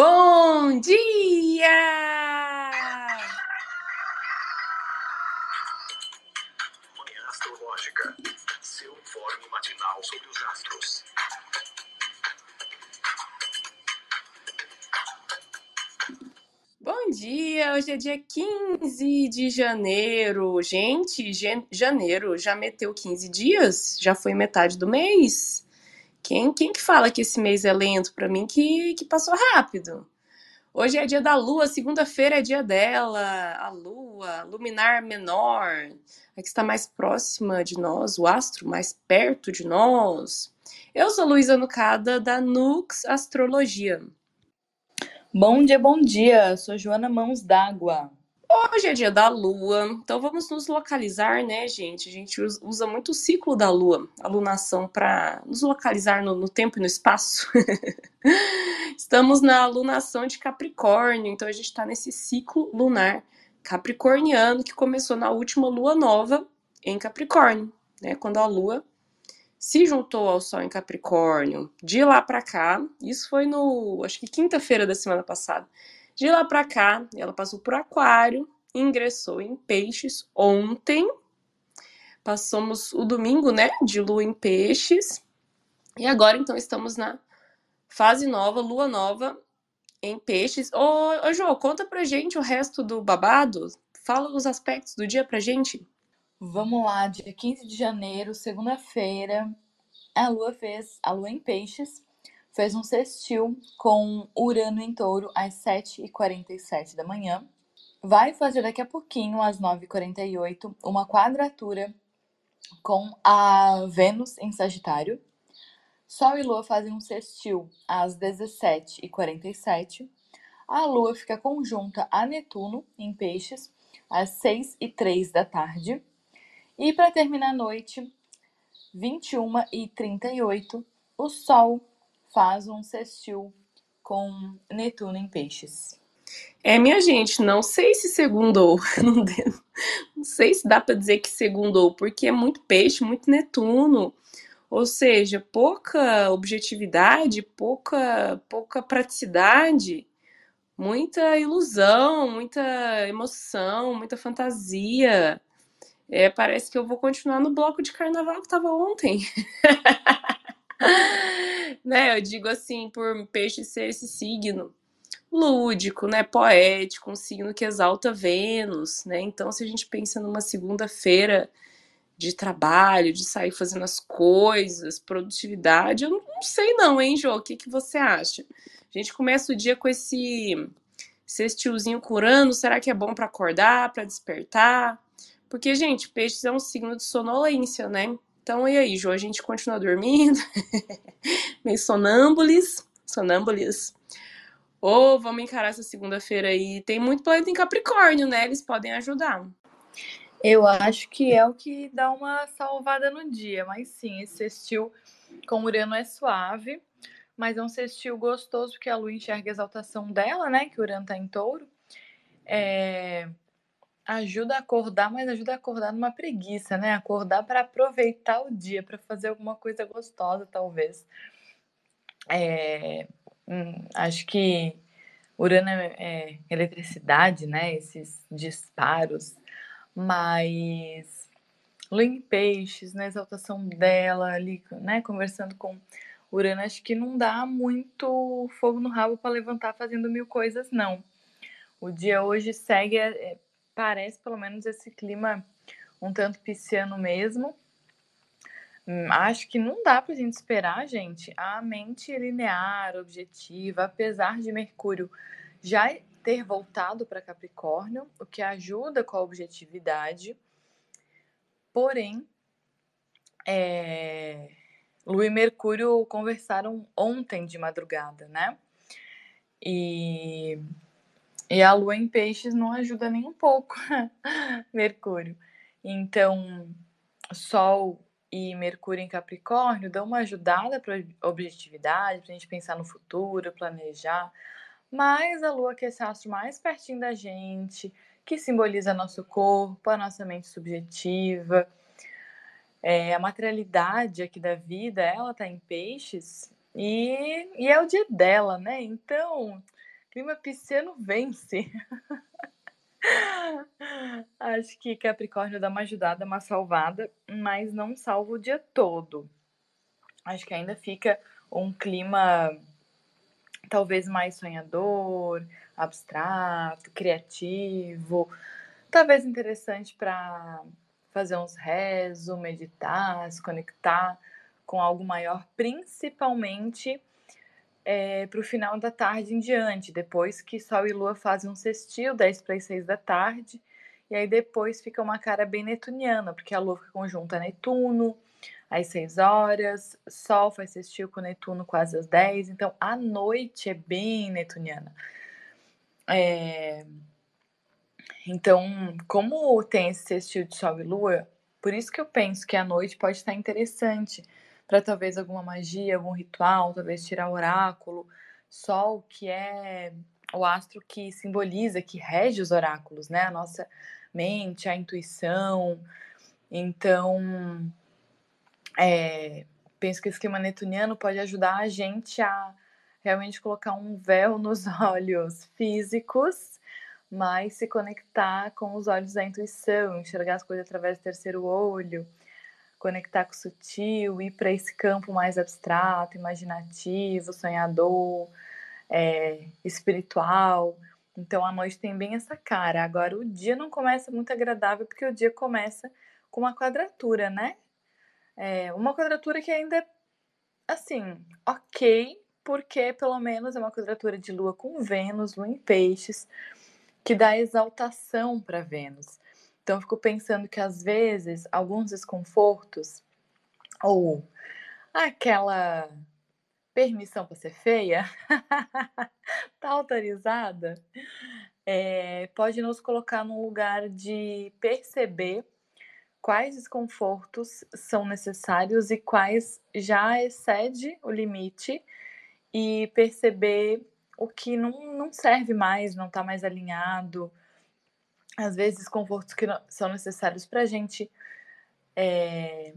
Bom dia! Manhã Astrológica. Seu informe matinal sobre os astros. Bom dia! Hoje é dia 15 de janeiro. Gente, jan- janeiro já meteu 15 dias? Já foi metade do mês? Quem, quem que fala que esse mês é lento? Pra mim que, que passou rápido. Hoje é dia da lua, segunda-feira é dia dela, a lua, luminar menor, a que está mais próxima de nós, o astro mais perto de nós. Eu sou Luísa Nucada, da Nux Astrologia. Bom dia, bom dia. Sou Joana Mãos d'Água. Hoje é dia da lua, então vamos nos localizar, né, gente? A gente us- usa muito o ciclo da lua, a lunação, para nos localizar no, no tempo e no espaço. Estamos na alunação de Capricórnio, então a gente está nesse ciclo lunar capricorniano que começou na última lua nova em Capricórnio, né? Quando a lua se juntou ao Sol em Capricórnio. De lá para cá, isso foi no, acho que quinta-feira da semana passada. De lá para cá, ela passou por Aquário, ingressou em Peixes ontem. Passamos o domingo, né, de lua em Peixes. E agora então estamos na fase nova, lua nova em Peixes. Ô, ô Jô, conta pra gente o resto do babado. Fala os aspectos do dia pra gente. Vamos lá, dia 15 de janeiro, segunda-feira, a lua fez, a lua em Peixes, fez um sextil com Urano em Touro às 7h47 da manhã. Vai fazer daqui a pouquinho, às 9h48, uma quadratura com a Vênus em Sagitário. Sol e Lua fazem um sextil às 17h47. A Lua fica conjunta a Netuno em Peixes às 6 e 3 da tarde. E para terminar a noite, 21 e 38, o Sol faz um sextil com Netuno em Peixes. É, minha gente, não sei se segundou. Não, sei se dá pra dizer que segundou, porque é muito peixe, muito Netuno. Ou seja, pouca objetividade, pouca, pouca praticidade, muita ilusão, muita emoção, muita fantasia. É, parece que eu vou continuar no bloco de carnaval que tava ontem. né? Eu digo assim, por peixe ser esse signo lúdico, né, poético, um signo que exalta Vênus, né? Então, se a gente pensa numa segunda-feira de trabalho, de sair fazendo as coisas, produtividade, eu não, sei não, hein, Jô? O que que você acha? A gente começa o dia com esse sextilzinho curando, será que é bom pra acordar, pra despertar? Porque, gente, peixes é um signo de sonolência, né? Então, e aí, Jô? A gente continua dormindo? Meio sonâmbulis? Sonâmbulis? Ou vamos encarar essa segunda-feira aí? Tem muito planeta em Capricórnio, né? Eles podem ajudar. Eu acho que é o que dá uma salvada no dia, mas sim, esse sextil com Urano é suave, mas é um sextil gostoso porque a Lua enxerga a exaltação dela, né? Que o Urano tá em touro. É, Ajuda a acordar, mas ajuda a acordar numa preguiça, né? Acordar para aproveitar o dia, para fazer alguma coisa gostosa, talvez. É, hum, acho que Urano é, é eletricidade, né? Esses disparos, mas Lua Peixes, na exaltação dela ali, né? Conversando com Urano, acho que não dá muito fogo no rabo para levantar fazendo mil coisas, não. O dia hoje segue, é, é, parece pelo menos esse clima um tanto pisciano mesmo. Hum, Acho que não dá pra gente esperar, gente, a mente linear, objetiva, apesar de Mercúrio já ter voltado para Capricórnio, o que ajuda com a objetividade. Porém, é, Lua e Mercúrio conversaram ontem de madrugada, né? E, e a Lua em Peixes não ajuda nem um pouco Mercúrio. Então, Sol e Mercúrio em Capricórnio dão uma ajudada para objetividade, para a gente pensar no futuro, planejar. Mas a Lua, que é esse astro mais pertinho da gente, que simboliza nosso corpo, a nossa mente subjetiva, é, a materialidade aqui da vida, ela tá em peixes e, e é o dia dela, né? Então, clima pisciano vence. Acho que Capricórnio dá uma ajudada, uma salvada, mas não salva o dia todo. Acho que ainda fica um clima talvez mais sonhador, abstrato, criativo, talvez interessante para fazer uns rezos, meditar, se conectar com algo maior, principalmente é, para o final da tarde em diante, depois que Sol e Lua fazem um sextil, 10 para as 6 da tarde, e aí depois fica uma cara bem netuniana, porque a Lua fica conjunta a Netuno às 6 horas, Sol faz sextil com Netuno quase às 10, então a noite é bem netuniana. É... Então, como tem esse sextil de Sol e Lua, por isso que eu penso que a noite pode estar interessante, para talvez alguma magia, algum ritual, talvez tirar oráculo. Sol, que é o astro que simboliza, que rege os oráculos, né? A nossa mente, a intuição. Então, é, penso que o esquema netuniano pode ajudar a gente a realmente colocar um véu nos olhos físicos, mas se conectar com os olhos da intuição, enxergar as coisas através do terceiro olho conectar com o sutil, ir para esse campo mais abstrato, imaginativo, sonhador, é, espiritual. Então a noite tem bem essa cara. Agora o dia não começa muito agradável porque o dia começa com uma quadratura, né? É, uma quadratura que ainda é assim, ok, porque pelo menos é uma quadratura de Lua com Vênus, Lua em Peixes, que dá exaltação para Vênus. Então, eu fico pensando que às vezes alguns desconfortos ou aquela permissão para ser feia tá autorizada, é, pode nos colocar num lugar de perceber quais desconfortos são necessários e quais já excede o limite e perceber o que não, não serve mais, não está mais alinhado, às vezes desconfortos que são necessários para a gente é,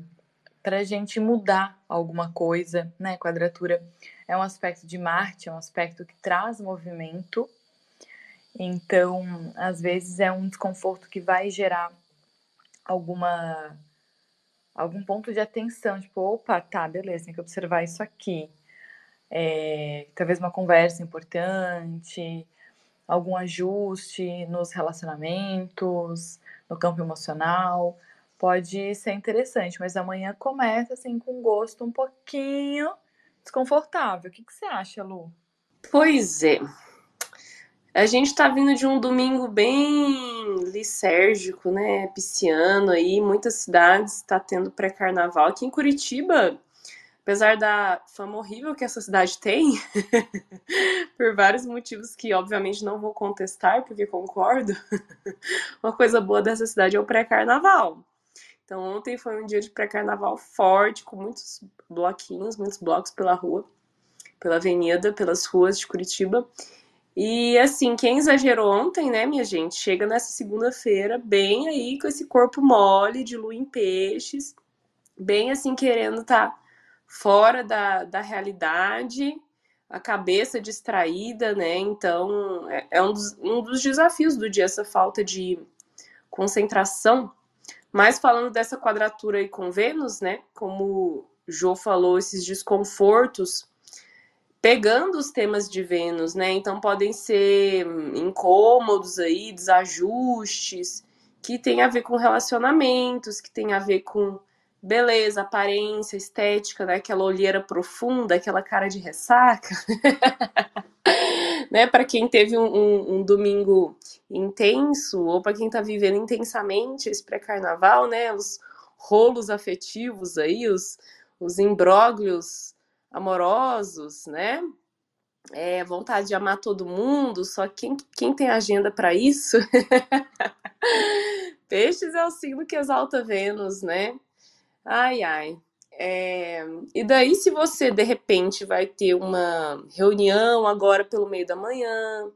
para gente mudar alguma coisa, né? Quadratura é um aspecto de Marte, é um aspecto que traz movimento. Então, às vezes é um desconforto que vai gerar alguma algum ponto de atenção, tipo, opa, tá, beleza, tem que observar isso aqui. É, talvez uma conversa importante, algum ajuste nos relacionamentos, no campo emocional, pode ser interessante, mas amanhã começa assim com um gosto um pouquinho desconfortável. O que, que você acha, Lu? Pois é. A gente está vindo de um domingo bem lisérgico, né? Pisciano aí, muitas cidades está tendo pré-carnaval. Aqui em Curitiba, apesar da fama horrível que essa cidade tem, por vários motivos que obviamente não vou contestar, porque concordo, uma coisa boa dessa cidade é o pré-carnaval. Então ontem foi um dia de pré-carnaval forte, com muitos bloquinhos, muitos blocos pela rua, pela avenida, pelas ruas de Curitiba. E assim, quem exagerou ontem, né, minha gente, chega nessa segunda-feira bem aí com esse corpo mole de lua em peixes, bem assim querendo tá fora da, da realidade, a cabeça distraída, né? Então, é, é um, dos, um dos desafios do dia, essa falta de concentração. Mas falando dessa quadratura aí com Vênus, né? Como o Jô falou, esses desconfortos, pegando os temas de Vênus, né? Então podem ser incômodos aí, desajustes, que tem a ver com relacionamentos, que tem a ver com beleza, aparência, estética, né? Aquela olheira profunda, aquela cara de ressaca. né? Para quem teve um, um, um, domingo intenso, ou para quem está vivendo intensamente esse pré-carnaval, né? Os rolos afetivos aí, os, os imbróglios amorosos, né? É, vontade de amar todo mundo, só quem, quem tem agenda para isso? Peixes é o signo que exalta Vênus, né? Ai, ai. É, e daí, se você de repente vai ter uma reunião agora pelo meio da manhã,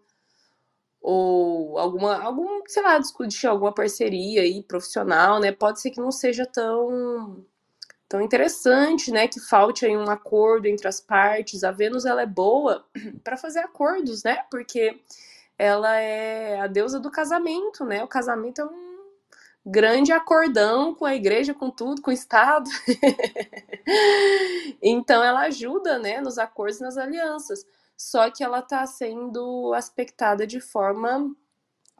ou alguma, algum, sei lá, discutir alguma parceria aí profissional, né? Pode ser que não seja tão é interessante, né, que falte aí um acordo entre as partes. A Vênus, ela é boa para fazer acordos, né? Porque ela é a deusa do casamento, né? O casamento é um grande acordão com a igreja, com tudo, com o Estado. então, ela ajuda, né, nos acordos e nas alianças. Só que ela está sendo aspectada de forma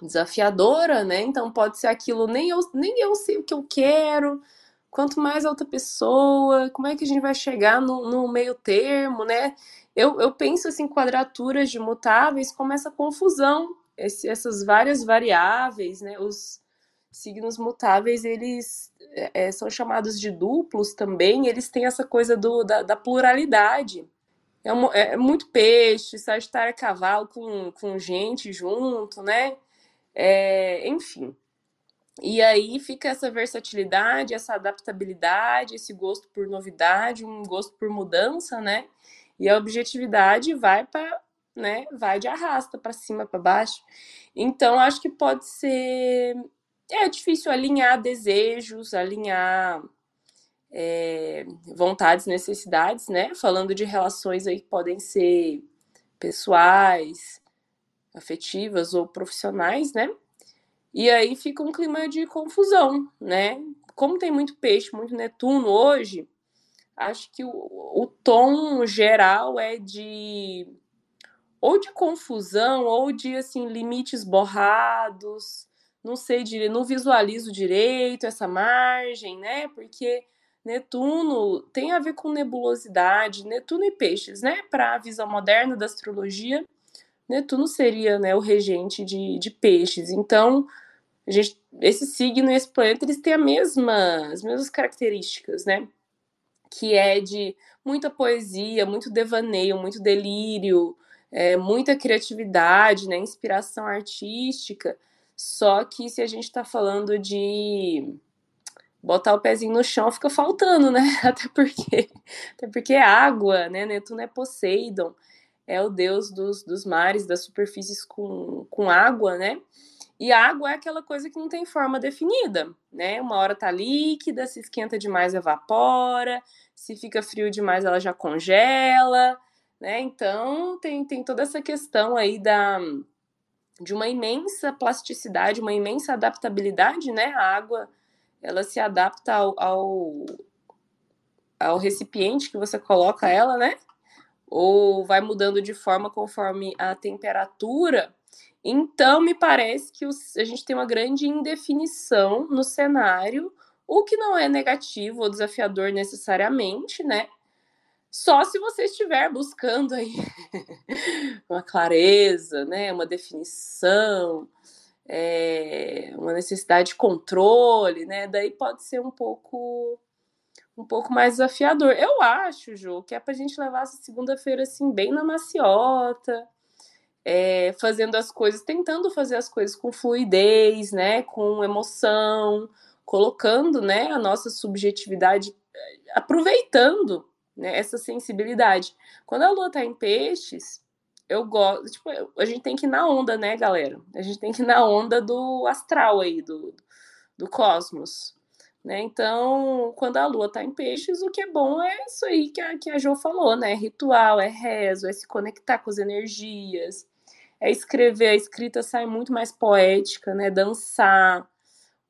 desafiadora, né? Então pode ser aquilo, nem eu, nem eu sei o que eu quero, quanto mais outra pessoa, como é que a gente vai chegar no, no meio termo, né? Eu, eu penso assim, quadraturas de mutáveis como essa confusão, esse, essas várias variáveis, né? Os signos mutáveis, eles é, são chamados de duplos também, eles têm essa coisa do, da, da pluralidade. É, um, é, muito peixe, Sagitário é cavalo com, com gente junto, né? É, enfim. E aí fica essa versatilidade, essa adaptabilidade, esse gosto por novidade, um gosto por mudança, né? E a objetividade vai para, né, vai de arrasta para cima, para baixo. Então acho que pode ser é difícil alinhar desejos, alinhar é, vontades, necessidades, né? Falando de relações aí que podem ser pessoais, afetivas ou profissionais, né? E aí fica um clima de confusão, né? Como tem muito peixe, muito Netuno hoje, acho que o, o tom geral é de ou de confusão ou de assim limites borrados, não sei direito, não visualizo direito essa margem, né? Porque Netuno tem a ver com nebulosidade, Netuno e peixes, né? Para a visão moderna da astrologia, Netuno seria né, o regente de, de peixes. Então, gente, esse signo e esse planeta, eles têm a mesma, as mesmas características, né? Que é de muita poesia, muito devaneio, muito delírio, é, muita criatividade, né? Inspiração artística. Só que se a gente está falando de botar o pezinho no chão, fica faltando, né? Até porque, até porque é água, né? Netuno é Poseidon é o deus dos, dos mares, das superfícies com, com água, né? E a água é aquela coisa que não tem forma definida, né? Uma hora tá líquida, se esquenta demais evapora, se fica frio demais ela já congela, né? Então tem, tem toda essa questão aí da de uma imensa plasticidade, uma imensa adaptabilidade, né? A água ela se adapta ao, ao, ao recipiente que você coloca ela, né? ou vai mudando de forma conforme a temperatura. Então, me parece que os, a gente tem uma grande indefinição no cenário, o que não é negativo ou desafiador necessariamente, né? Só se você estiver buscando aí uma clareza, né? Uma definição, é, uma necessidade de controle, né? Daí pode ser um pouco um pouco mais desafiador. Eu acho, Ju, que é pra gente levar essa segunda-feira assim, bem na maciota, é, fazendo as coisas, tentando fazer as coisas com fluidez, né? Com emoção, colocando né, a nossa subjetividade, aproveitando né, essa sensibilidade. Quando a lua tá em peixes, eu gosto. Tipo, a gente tem que ir na onda, né, galera? A gente tem que ir na onda do astral aí, do, do cosmos. Né? Então, quando a lua está em peixes, o que é bom é isso aí que a, que a Jo falou, né? Ritual, é rezo, é se conectar com as energias, é escrever, a escrita sai muito mais poética, né? Dançar,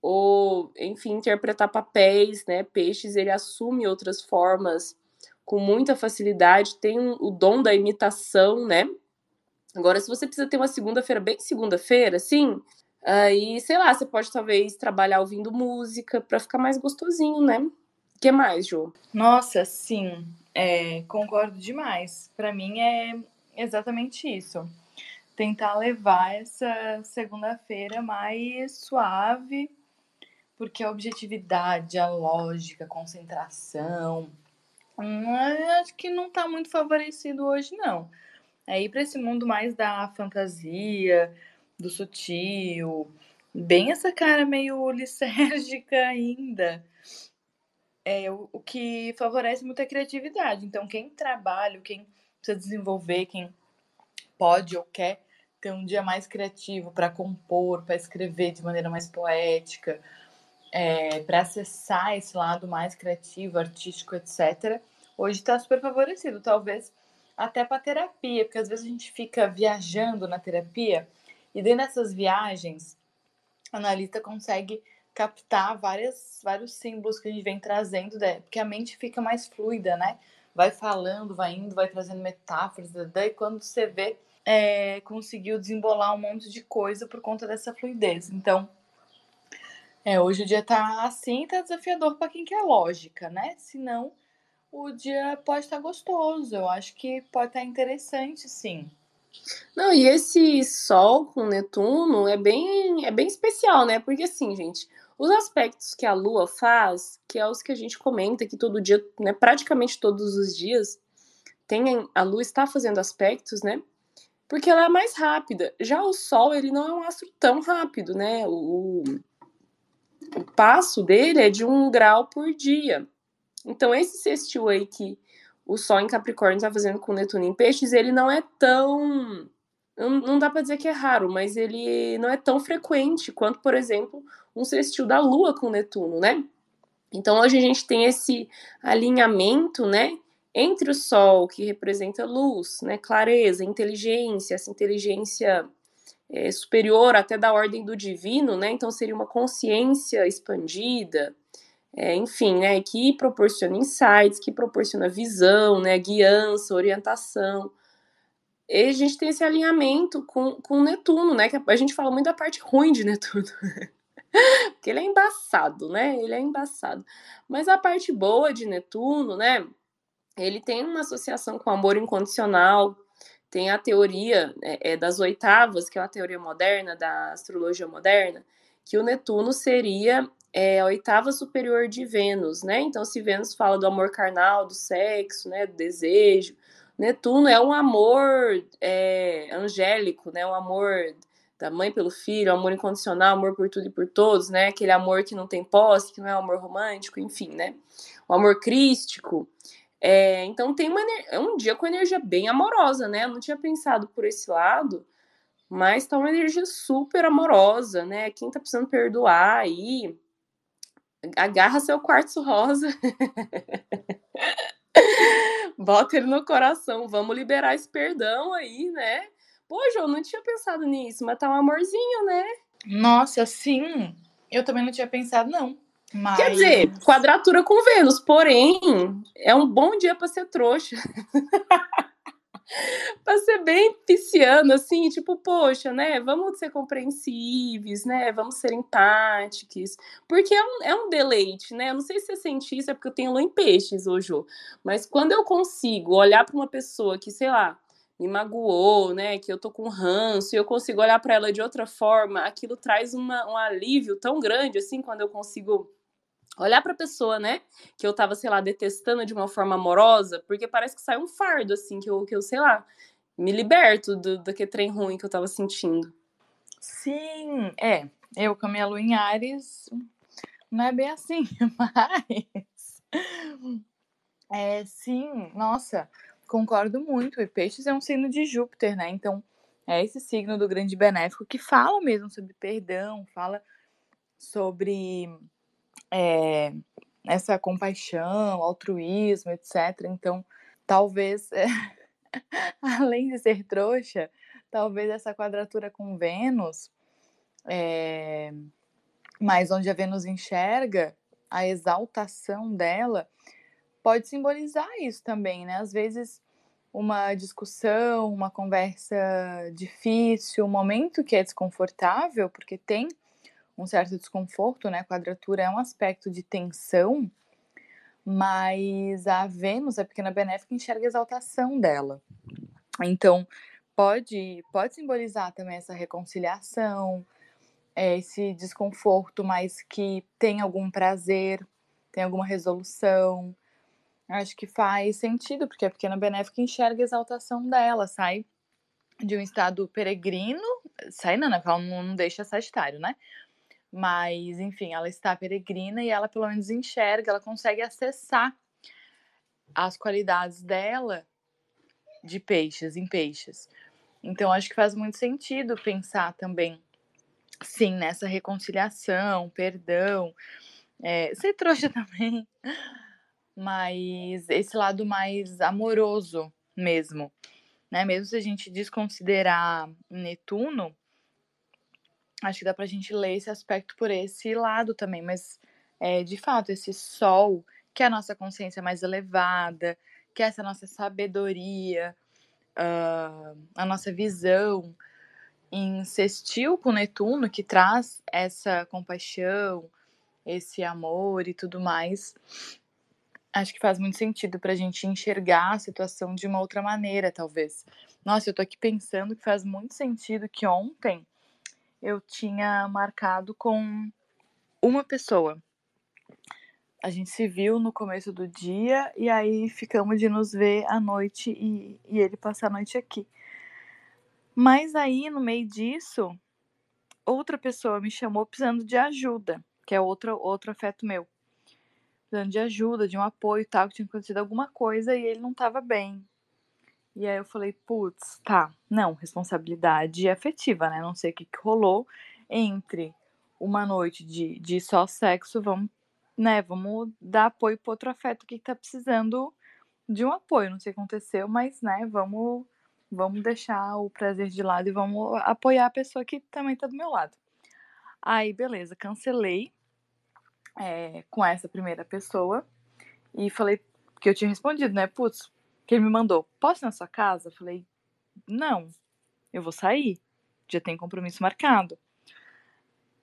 ou, enfim, interpretar papéis, né? Peixes, ele assume outras formas com muita facilidade, tem o dom da imitação, né? Agora, se você precisa ter uma segunda-feira bem segunda-feira, assim, Aí, sei lá, você pode talvez trabalhar ouvindo música para ficar mais gostosinho, né? O que mais, Ju? Nossa, sim, é, concordo demais. Para mim é exatamente isso. Tentar levar essa segunda-feira mais suave, porque a objetividade, a lógica, a concentração, acho que não tá muito favorecido hoje, não. É ir para esse mundo mais da fantasia, do sutil, bem essa cara meio lisérgica ainda. É o, o que favorece muito a criatividade. Então, quem trabalha, quem precisa desenvolver, quem pode ou quer ter um dia mais criativo para compor, para escrever de maneira mais poética, é, para acessar esse lado mais criativo, artístico, etc., hoje está super favorecido. Talvez até para terapia, porque às vezes a gente fica viajando na terapia e dentro dessas viagens, a analista consegue captar várias, vários símbolos que a gente vem trazendo, né? porque a mente fica mais fluida, né? Vai falando, vai indo, vai trazendo metáforas, daí quando você vê, é, conseguiu desembolar um monte de coisa por conta dessa fluidez. Então, é, hoje o dia tá assim, tá desafiador para quem quer lógica, né? Senão, o dia pode estar tá gostoso. Eu acho que pode estar tá interessante, sim. Não, e esse Sol com Netuno é bem, é bem especial, né? Porque assim, gente, os aspectos que a Lua faz, que é os que a gente comenta aqui todo dia, né? Praticamente todos os dias, tem a Lua está fazendo aspectos, né? Porque ela é mais rápida. Já o Sol, ele não é um astro tão rápido, né? O passo dele é de um grau por dia. Então, esse sextil aí que o Sol em Capricórnio está fazendo com Netuno em Peixes, ele não é tão. Não dá para dizer que é raro, mas ele não é tão frequente quanto, por exemplo, um sextil da Lua com Netuno, né? Então hoje a gente tem esse alinhamento, né, entre o Sol, que representa luz, né, clareza, inteligência, essa inteligência é, superior até da ordem do divino, né? Então seria uma consciência expandida, é, enfim, né, que proporciona insights, que proporciona visão, né, guiança, orientação. E a gente tem esse alinhamento com, com Netuno, né, que a gente fala muito da parte ruim de Netuno. Porque ele é embaçado, né? Ele é embaçado. Mas a parte boa de Netuno, né? Ele tem uma associação com amor incondicional, tem a teoria é, é, das oitavas, que é a teoria moderna, da astrologia moderna, que o Netuno seria é a oitava superior de Vênus, né? Então, se Vênus fala do amor carnal, do sexo, né, do desejo, Netuno é um amor é, angélico, né? Um amor da mãe pelo filho, amor incondicional, amor por tudo e por todos, né? Aquele amor que não tem posse, que não é um amor romântico, enfim, né? O amor crístico. É, então tem uma, é um dia com energia bem amorosa, né? Eu não tinha pensado por esse lado, mas tá uma energia super amorosa, né? Quem tá precisando perdoar aí, agarra seu quartzo rosa. Bota ele no coração, vamos liberar esse perdão aí, né? Pô, João, não tinha pensado nisso, mas tá um amorzinho, né? Nossa, sim. Eu também não tinha pensado, não. Mas... Quer dizer, quadratura com Vênus, porém, é um bom dia para ser trouxa. para ser bem pisciano, assim, tipo, poxa, né? Vamos ser compreensíveis, né? Vamos ser empáticos. Porque é um, é um deleite, né? Eu não sei se você sente isso, é porque eu tenho lua em peixes hoje, mas quando eu consigo olhar para uma pessoa que, sei lá, me magoou, né? Que eu tô com ranço e eu consigo olhar para ela de outra forma, aquilo traz uma, um alívio tão grande, assim, quando eu consigo olhar para a pessoa, né, que eu tava, sei lá, detestando de uma forma amorosa, porque parece que sai um fardo, assim, que eu, que eu sei lá, me liberto do, daquele trem ruim que eu tava sentindo. Sim, é. Eu com a minha lua em Ares, não é bem assim, mas. É, sim, nossa, concordo muito. E Peixes é um signo de Júpiter, né? Então, é esse signo do grande benéfico que fala mesmo sobre perdão, fala sobre é, essa compaixão, altruísmo, etc. Então, talvez, é, além de ser trouxa, talvez essa quadratura com Vênus, é, mas onde a Vênus enxerga a exaltação dela, pode simbolizar isso também, né? Às vezes uma discussão, uma conversa difícil, um momento que é desconfortável, porque tem um certo desconforto, né? A quadratura é um aspecto de tensão, mas a Vênus, a pequena benéfica, enxerga a exaltação dela. Então, pode, pode simbolizar também essa reconciliação, é, esse desconforto, mas que tem algum prazer, tem alguma resolução. Acho que faz sentido, porque a pequena benéfica enxerga a exaltação dela, sai de um estado peregrino, sai não, né? Ela não deixa Sagitário, né? Mas, enfim, ela está peregrina e ela pelo menos enxerga, ela consegue acessar as qualidades dela de peixes, em peixes. Então, acho que faz muito sentido pensar também, sim, nessa reconciliação, perdão. É, ser trouxa também, mas esse lado mais amoroso mesmo, né? Mesmo se a gente desconsiderar Netuno, acho que dá pra gente ler esse aspecto por esse lado também, mas é, de fato, esse sol, que é a nossa consciência mais elevada, que é essa nossa sabedoria, uh, a nossa visão sextil com Netuno, que traz essa compaixão, esse amor e tudo mais, acho que faz muito sentido para a gente enxergar a situação de uma outra maneira, talvez. Nossa, eu tô aqui pensando que faz muito sentido que ontem eu tinha marcado com uma pessoa. A gente se viu no começo do dia e aí ficamos de nos ver à noite e, e ele passar a noite aqui. Mas aí, no meio disso, outra pessoa me chamou precisando de ajuda, que é outro, outro afeto meu. Precisando de ajuda, de um apoio e tal, que tinha acontecido alguma coisa e ele não estava bem. E aí eu falei, putz, tá, não, responsabilidade afetiva, né? Não sei o que, que rolou entre uma noite de, de só sexo, vamos, né, vamos dar apoio pro outro afeto que tá precisando de um apoio. Não sei o que aconteceu, mas, né, vamos Vamos deixar o prazer de lado e vamos apoiar a pessoa que também tá do meu lado. Aí, beleza, cancelei é, com essa primeira pessoa e falei que eu tinha respondido, né? Putz, que ele me mandou, posso ir na sua casa? Eu falei, não, eu vou sair, já tem compromisso marcado.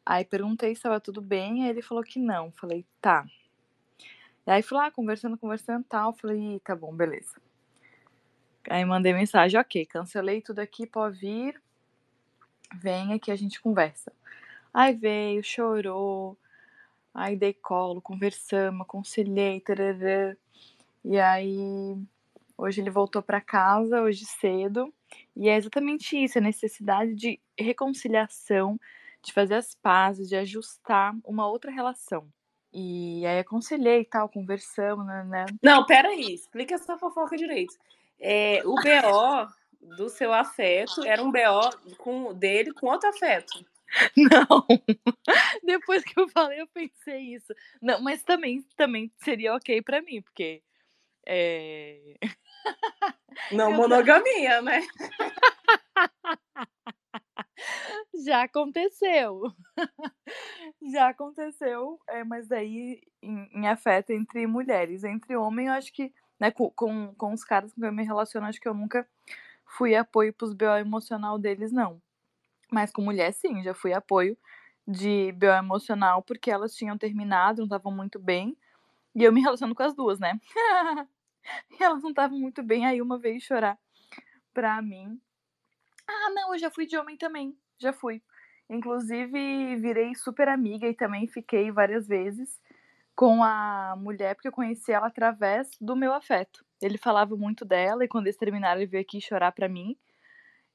Aí perguntei se estava tudo bem, aí ele falou que não. Falei, tá. E aí fui lá conversando, conversando tal. Falei, tá bom, beleza. Aí mandei mensagem, ok, cancelei tudo aqui, pode vir, venha que a gente conversa. Aí veio, chorou, aí dei colo, conversamos, aconselhei, tarará. E aí, hoje ele voltou para casa, hoje cedo, e é exatamente isso, a necessidade de reconciliação, de fazer as pazes, de ajustar uma outra relação. E aí aconselhei e tal, conversamos, né, né? Não, peraí, explica essa fofoca direito. É, o BO do seu afeto era um BO com, dele com outro afeto. Não. Depois que eu falei, eu pensei isso. Não, mas também, também seria ok para mim, porque. É... Não monogamia, né? Já aconteceu. Já aconteceu, é, mas aí em, em afeto entre mulheres. Entre homem, eu acho que né, com, com, com os caras com quem eu me relaciono, acho que eu nunca fui apoio pros BO emocional deles, não. Mas com mulher, sim, já fui apoio de BO emocional, porque elas tinham terminado, não estavam muito bem. E eu me relaciono com as duas, né? e elas não estavam muito bem, aí uma veio chorar pra mim. Ah, não, eu já fui de homem também, já fui. Inclusive, virei super amiga e também fiquei várias vezes com a mulher, porque eu conheci ela através do meu afeto. Ele falava muito dela e quando eles terminaram, ele veio aqui chorar pra mim.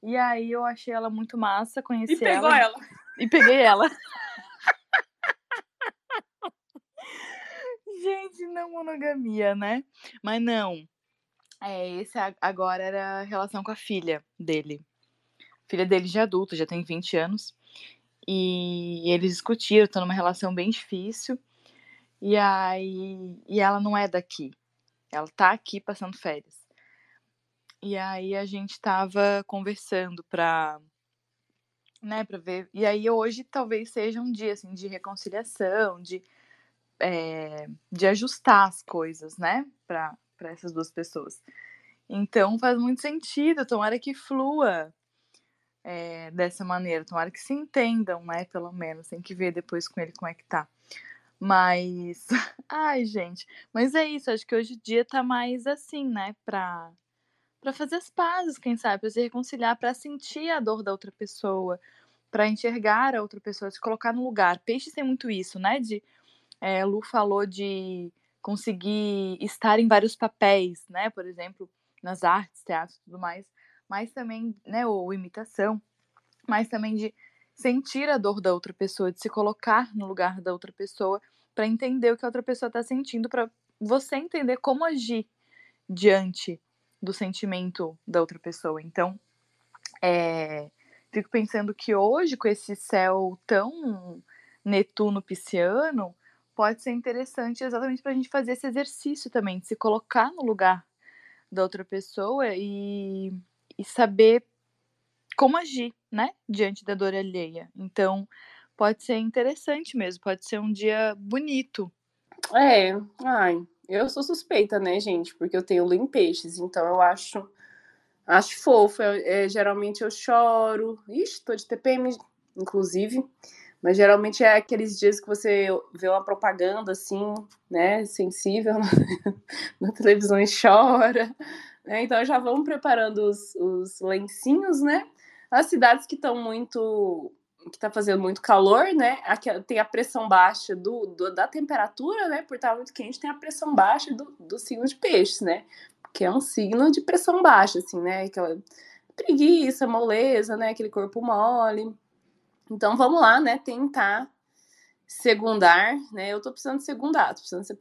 E aí eu achei ela muito massa, conheci E pegou ela. ela. E peguei ela. Gente, não monogamia, né? Mas não. É, esse agora era a relação com a filha dele. Filha dele já adulta, já tem 20 anos. E eles discutiram, estão numa relação bem difícil. E aí. E ela não é daqui. Ela tá aqui passando férias. E aí a gente tava conversando pra. Né, pra ver. E aí hoje talvez seja um dia assim, de reconciliação, de, é, de ajustar as coisas, né? Pra essas duas pessoas. Então faz muito sentido, tomara que flua é, dessa maneira, tomara que se entendam, né? Pelo menos, tem que ver depois com ele como é que tá. Mas, ai, gente, mas é isso, acho que hoje em dia tá mais assim, né? Pra, pra fazer as pazes, quem sabe, pra se reconciliar, pra sentir a dor da outra pessoa, pra enxergar a outra pessoa, se colocar no lugar. Peixe tem muito isso, né? De, é, Lu falou de conseguir estar em vários papéis, né? Por exemplo, nas artes, teatro e tudo mais, mas também, né, ou imitação, mas também de sentir a dor da outra pessoa, de se colocar no lugar da outra pessoa, para entender o que a outra pessoa está sentindo, para você entender como agir diante do sentimento da outra pessoa. Então, é, fico pensando que hoje, com esse céu tão Netuno pisciano, pode ser interessante exatamente para a gente fazer esse exercício também, de se colocar no lugar da outra pessoa e, e saber como agir, né, diante da dor alheia. Então, pode ser interessante mesmo, pode ser um dia bonito. É, ai, eu sou suspeita, né, gente, porque eu tenho lua em peixes, então eu acho acho fofo. É, geralmente eu choro. Ixi, tô de TPM, inclusive. Mas geralmente é aqueles dias que você vê uma propaganda assim, né, sensível na, televisão e chora. Né? Então já vamos preparando os, os lencinhos, né? As cidades que estão muito que está fazendo muito calor, né? Aqui tem a pressão baixa do, do, da temperatura, né? Por estar muito quente, tem a pressão baixa do, do signo de peixes, né? Que é um signo de pressão baixa, assim, né? Aquela preguiça, moleza, né? Aquele corpo mole. Então vamos lá, né? Tentar segundar, né? Eu tô precisando segundar, tô precisando ser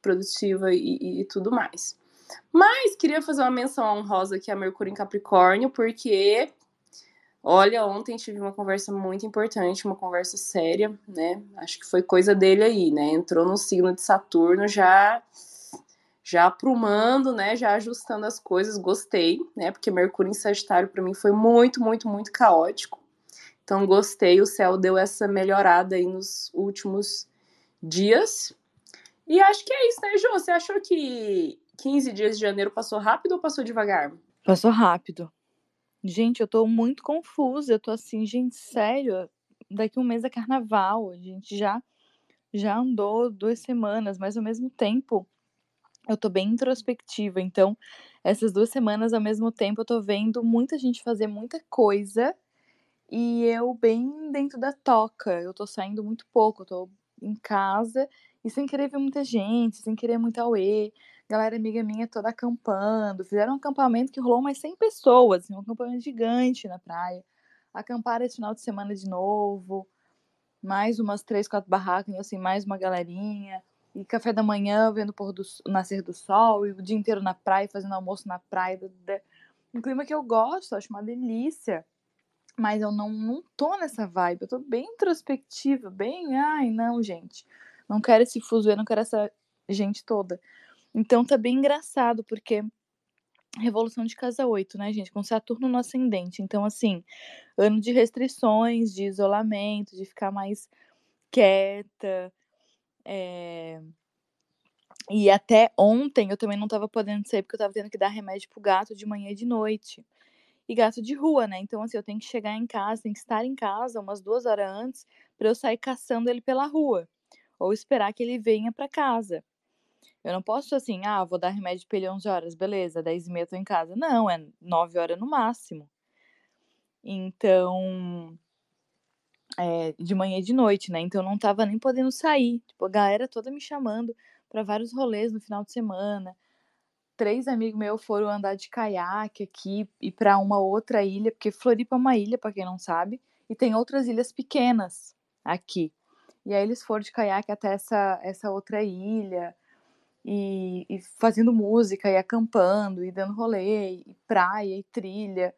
produtiva e, e, e tudo mais. Mas queria fazer uma menção honrosa aqui a Mercúrio em Capricórnio, porque Olha, ontem tive uma conversa muito importante, uma conversa séria, né? Acho que foi coisa dele aí, né? Entrou no signo de Saturno já já aprumando, né? Já ajustando as coisas, gostei, né? Porque Mercúrio em Sagitário para mim foi muito, muito, muito caótico. Então gostei, o céu deu essa melhorada aí nos últimos dias. E acho que é isso, né, Jô? Você achou que 15 dias de janeiro passou rápido ou passou devagar? Passou rápido. Gente, eu tô muito confusa. Eu tô assim, gente, sério. Daqui um mês é carnaval. A gente já já andou duas semanas, mas ao mesmo tempo eu tô bem introspectiva. Então, essas duas semanas, ao mesmo tempo, eu tô vendo muita gente fazer muita coisa e eu bem dentro da toca. Eu tô saindo muito pouco, eu tô em casa e sem querer ver muita gente, sem querer muito auê galera amiga minha toda acampando. Fizeram um acampamento que rolou umas 100 pessoas, assim, um acampamento gigante na praia. Acamparam esse final de semana de novo. Mais umas três, quatro barracas, assim, mais uma galerinha. E café da manhã, vendo o do nascer do sol, e o dia inteiro na praia, fazendo almoço na praia. Um clima que eu gosto, acho uma delícia. Mas eu não, não tô nessa vibe. Eu tô bem introspectiva, bem. Ai, não, gente. Não quero esse fuso, eu não quero essa gente toda. Então tá bem engraçado, porque Revolução de Casa 8, né, gente? Com Saturno no ascendente. Então, assim, ano de restrições, de isolamento, de ficar mais quieta. É... E até ontem eu também não tava podendo sair, porque eu tava tendo que dar remédio pro gato de manhã e de noite. E gato de rua, né? Então, assim, eu tenho que chegar em casa, tenho que estar em casa umas duas horas antes para eu sair caçando ele pela rua. Ou esperar que ele venha para casa. Eu não posso assim, ah, vou dar remédio pra ele 11 horas, beleza, 10 e meia tô em casa. Não, é 9 horas no máximo. Então, é, de manhã e de noite, né? Então eu não tava nem podendo sair. Tipo, a galera toda me chamando para vários rolês no final de semana. Três amigos meus foram andar de caiaque aqui e para uma outra ilha, porque Floripa é uma ilha, para quem não sabe, e tem outras ilhas pequenas aqui. E aí eles foram de caiaque até essa, essa outra ilha e, e, fazendo música e acampando e dando rolê, e praia e trilha.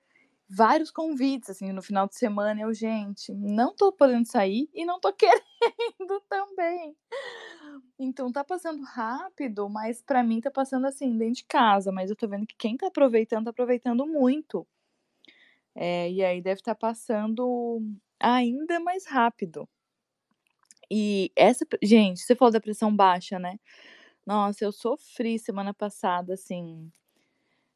Vários convites, assim, no final de semana. Eu, gente, não tô podendo sair e não tô querendo também. Então tá passando rápido, mas para mim tá passando assim, dentro de casa. Mas eu tô vendo que quem tá aproveitando, tá aproveitando muito. É, e aí deve estar tá passando ainda mais rápido. E essa, gente, você falou da pressão baixa, né? Nossa, eu sofri semana passada, assim,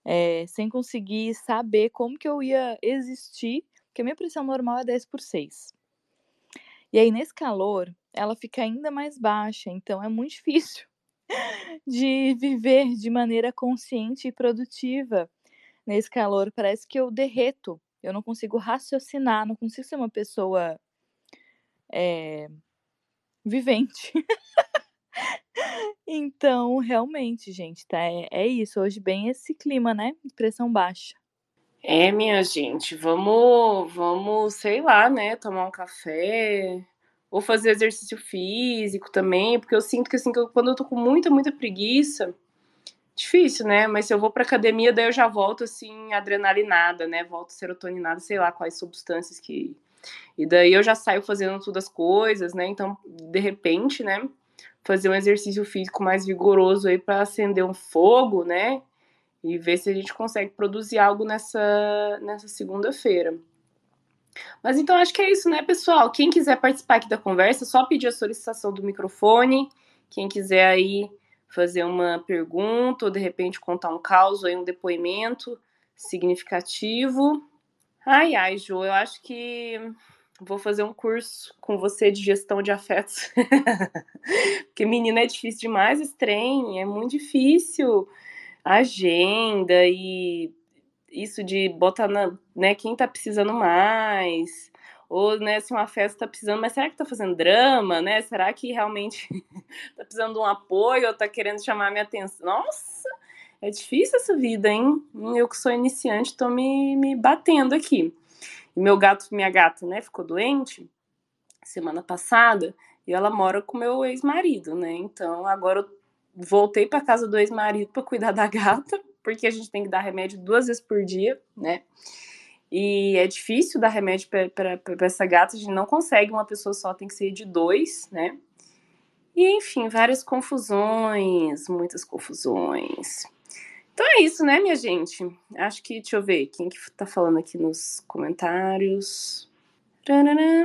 é, sem conseguir saber como que eu ia existir, porque a minha pressão normal é 10 por 6. E aí, nesse calor, ela fica ainda mais baixa, então é muito difícil de viver de maneira consciente e produtiva nesse calor. Parece que eu derreto, eu não consigo raciocinar, não consigo ser uma pessoa é, vivente. Então, realmente, gente, tá? É, é isso. Hoje, bem esse clima, né? Pressão baixa. É, minha gente, vamos, vamos, sei lá, né? Tomar um café ou fazer exercício físico também, porque eu sinto que assim, quando eu tô com muita, muita preguiça, difícil, né? Mas se eu vou pra academia, daí eu já volto assim, adrenalinada, né? Volto serotoninada, sei lá quais substâncias que. E daí eu já saio fazendo todas as coisas, né? Então, de repente, né? Fazer um exercício físico mais vigoroso aí para acender um fogo, né? E ver se a gente consegue produzir algo nessa, nessa segunda-feira. Mas então acho que é isso, né, pessoal? Quem quiser participar aqui da conversa, só pedir a solicitação do microfone. Quem quiser aí fazer uma pergunta ou de repente contar um caos aí, um depoimento significativo. Ai, ai, Jo, eu acho que vou fazer um curso com você de gestão de afetos. Porque menina é difícil demais esse trem, é muito difícil a agenda e isso de botar na, né, quem tá precisando mais, ou né, se uma festa tá precisando, mas será que tá fazendo drama, né? Será que realmente tá precisando de um apoio ou tá querendo chamar minha atenção? Nossa, é difícil essa vida, hein? Eu que sou iniciante tô me, me batendo aqui. Meu gato, minha gata, né, ficou doente semana passada e ela mora com meu ex-marido, né? Então agora eu voltei para casa do ex-marido para cuidar da gata, porque a gente tem que dar remédio duas vezes por dia, né? E é difícil dar remédio para essa gata, a gente não consegue uma pessoa só, tem que ser de dois, né? E enfim, várias confusões, muitas confusões. Então é isso, né, minha gente? Acho que, deixa eu ver, quem que tá falando aqui nos comentários?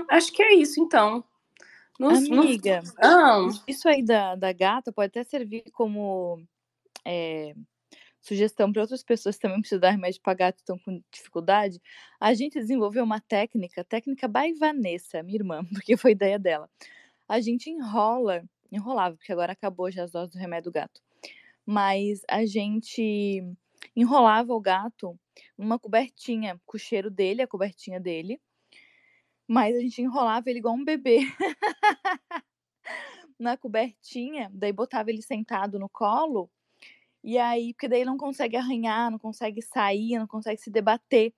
Acho que é isso, então. Nos, Amiga, nos... Ah. isso aí da, da gata pode até servir como é, sugestão para outras pessoas que também precisam dar remédio para gato estão com dificuldade. A gente desenvolveu uma técnica, técnica by Vanessa, minha irmã, porque foi ideia dela. A gente enrola, enrolava, porque agora acabou já as doses do remédio do gato. Mas a gente enrolava o gato numa cobertinha com o cheiro dele, a cobertinha dele, mas a gente enrolava ele igual um bebê. na cobertinha, daí botava ele sentado no colo, e aí, porque daí ele não consegue arranhar, não consegue sair, não consegue se debater.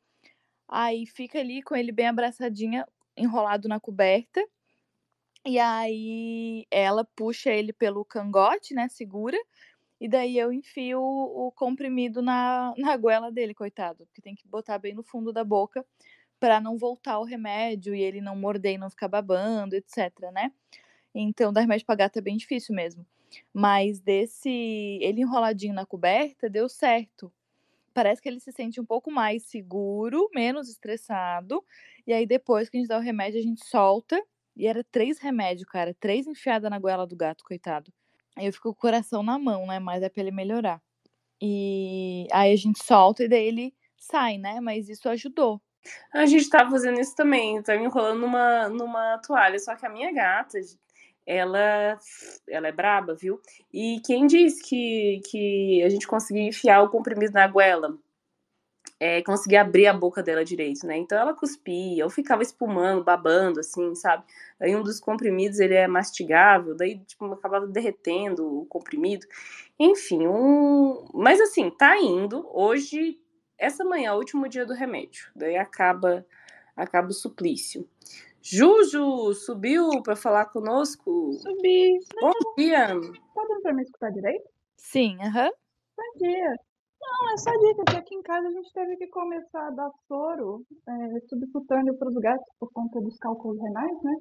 Aí fica ali com ele bem abraçadinha, enrolado na coberta. E aí ela puxa ele pelo cangote, né? Segura. E daí eu enfio o, comprimido na, na goela dele, coitado. Porque tem que botar bem no fundo da boca para não voltar o remédio e ele não morder e não ficar babando, etc, né? Então, dar remédio pra gato é bem difícil mesmo. Mas desse ele enroladinho na coberta deu certo. Parece que ele se sente um pouco mais seguro, menos estressado. E aí depois que a gente dá o remédio, a gente solta. E era três remédios, cara. Três enfiadas na goela do gato, coitado. Eu fico com o coração na mão, né? Mas é pra ele melhorar. E aí a gente solta e daí ele sai, né? Mas isso ajudou. A gente tá fazendo isso também, tá me enrolando numa, numa toalha. Só que a minha gata, ela, ela é braba, viu? E quem diz que, que a gente conseguia enfiar o comprimido na goela? É, conseguir abrir a boca dela direito, né? Então ela cuspia, ou ficava espumando, babando, assim, sabe? Aí um dos comprimidos ele é mastigável, daí tipo acabava derretendo o comprimido. Enfim, um, mas assim tá indo. Hoje essa manhã é o último dia do remédio. Daí acaba acaba o suplício. Juju subiu para falar conosco. Subi. Bom dia. Tá dando para me escutar direito? Sim, aham. Uhum. Bom dia. Não, é só dica que aqui em casa a gente teve que começar a dar soro é, subcutâneo para os gatos por conta dos cálculos renais, né?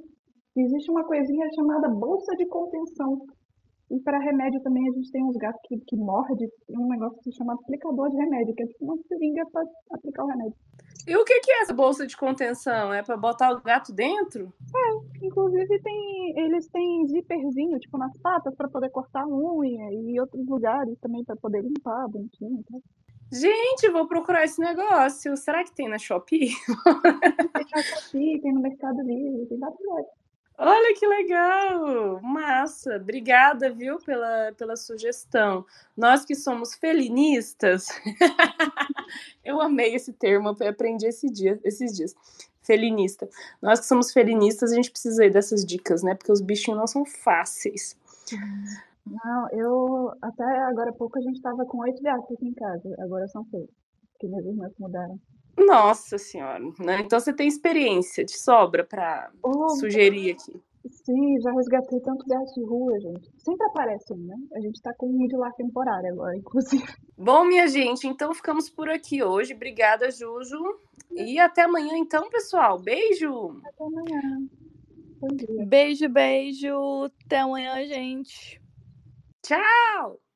E existe uma coisinha chamada bolsa de contenção, e para remédio também a gente tem uns gatos que, que mordem, um negócio que se chama aplicador de remédio, que é tipo uma seringa para aplicar o remédio. E o que, que é essa bolsa de contenção? É para botar o gato dentro? É, inclusive tem, eles têm zíperzinho, tipo nas patas, para poder cortar a unha e outros lugares também para poder limpar bonitinho. Tá? Gente, vou procurar esse negócio. Será que tem na Shopee? tem na Shopee, tem no Mercado Livre, tem vários lugares. Olha que legal! Massa! Obrigada, viu, pela, pela sugestão. Nós que somos felinistas, eu amei esse termo, eu aprendi esse dia, esses dias. Felinista. Nós que somos felinistas, a gente precisa aí dessas dicas, né? Porque os bichinhos não são fáceis. Não, eu até agora há pouco a gente estava com oito gatos aqui em casa, agora são seis, que minhas irmãs mudaram. Nossa senhora, né? Então você tem experiência de sobra para oh, sugerir aqui. Sim, já resgatei tanto gato de rua, gente. Sempre aparecem, né? A gente tá com um vídeo lá temporário agora, inclusive. Bom, minha gente, então ficamos por aqui hoje. Obrigada, Juju. E até amanhã, então, pessoal. Beijo! Até amanhã. Bom dia. Beijo, beijo. Até amanhã, gente. Tchau!